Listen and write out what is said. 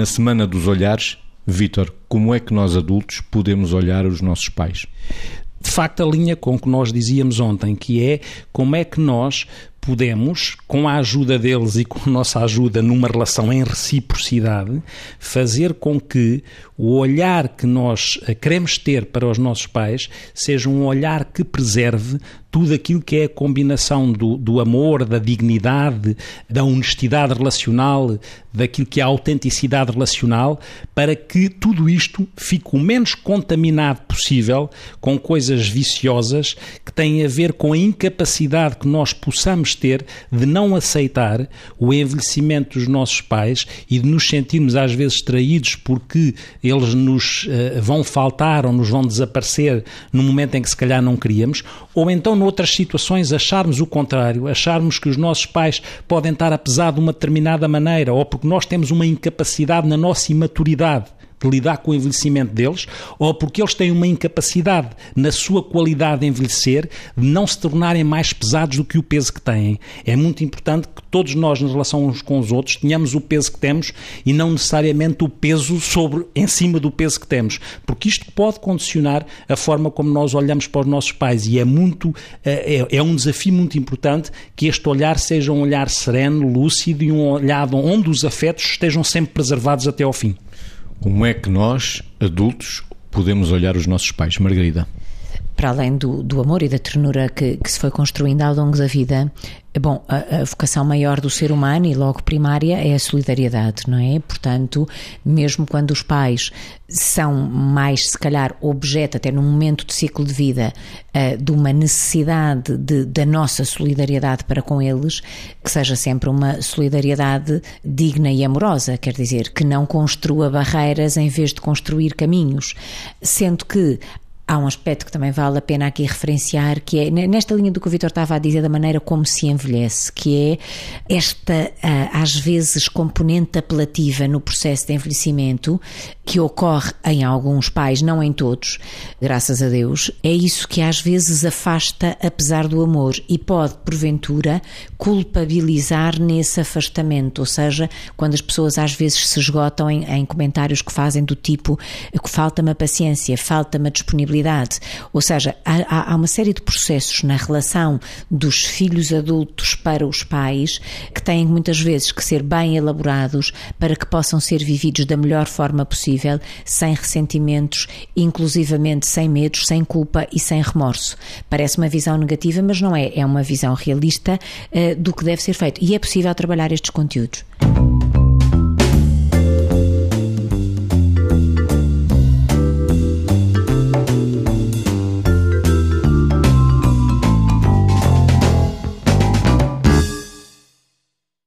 Na Semana dos Olhares, Vítor, como é que nós adultos podemos olhar os nossos pais? De facto, alinha com o que nós dizíamos ontem, que é como é que nós podemos, com a ajuda deles e com a nossa ajuda numa relação em reciprocidade, fazer com que o olhar que nós eh, queremos ter para os nossos pais seja um olhar que preserve tudo aquilo que é a combinação do, do amor, da dignidade, da honestidade relacional, daquilo que é a autenticidade relacional, para que tudo isto fique o menos contaminado possível com coisas viciosas que têm a ver com a incapacidade que nós possamos ter de não aceitar o envelhecimento dos nossos pais e de nos sentirmos às vezes traídos porque eles nos uh, vão faltar ou nos vão desaparecer no momento em que se calhar não queríamos, ou então noutras situações acharmos o contrário, acharmos que os nossos pais podem estar a pesar de uma determinada maneira ou porque nós temos uma incapacidade na nossa imaturidade de lidar com o envelhecimento deles, ou porque eles têm uma incapacidade na sua qualidade de envelhecer de não se tornarem mais pesados do que o peso que têm. É muito importante que todos nós, na relação uns com os outros, tenhamos o peso que temos e não necessariamente o peso sobre, em cima do peso que temos, porque isto pode condicionar a forma como nós olhamos para os nossos pais e é muito eh, é, é um desafio muito importante que este olhar seja um olhar sereno, lúcido e um olhar onde os afetos estejam sempre preservados até ao fim. Como é que nós, adultos, podemos olhar os nossos pais? Margarida para além do, do amor e da ternura que, que, se foi construindo ao longo da vida, bom, a, a, vocação maior do ser humano e logo primária é a solidariedade, não é? Portanto, mesmo quando os pais são mais, se calhar, objeto, até num momento de ciclo de vida, uh, de uma necessidade de, da nossa solidariedade para com eles, que seja sempre uma solidariedade digna e amorosa, quer dizer, que não construa barreiras em vez de construir caminhos, sendo que Há um aspecto que também vale a pena aqui referenciar, que é nesta linha do que o Vitor estava a dizer, da maneira como se envelhece, que é esta, ah, às vezes, componente apelativa no processo de envelhecimento, que ocorre em alguns pais, não em todos, graças a Deus, é isso que às vezes afasta, apesar do amor, e pode, porventura, culpabilizar nesse afastamento, ou seja, quando as pessoas às vezes se esgotam em, em comentários que fazem do tipo que falta-me a paciência, falta-me a disponibilidade ou seja, há, há uma série de processos na relação dos filhos adultos para os pais que têm muitas vezes que ser bem elaborados para que possam ser vividos da melhor forma possível, sem ressentimentos, inclusivamente sem medos, sem culpa e sem remorso. Parece uma visão negativa, mas não é. É uma visão realista uh, do que deve ser feito. E é possível trabalhar estes conteúdos.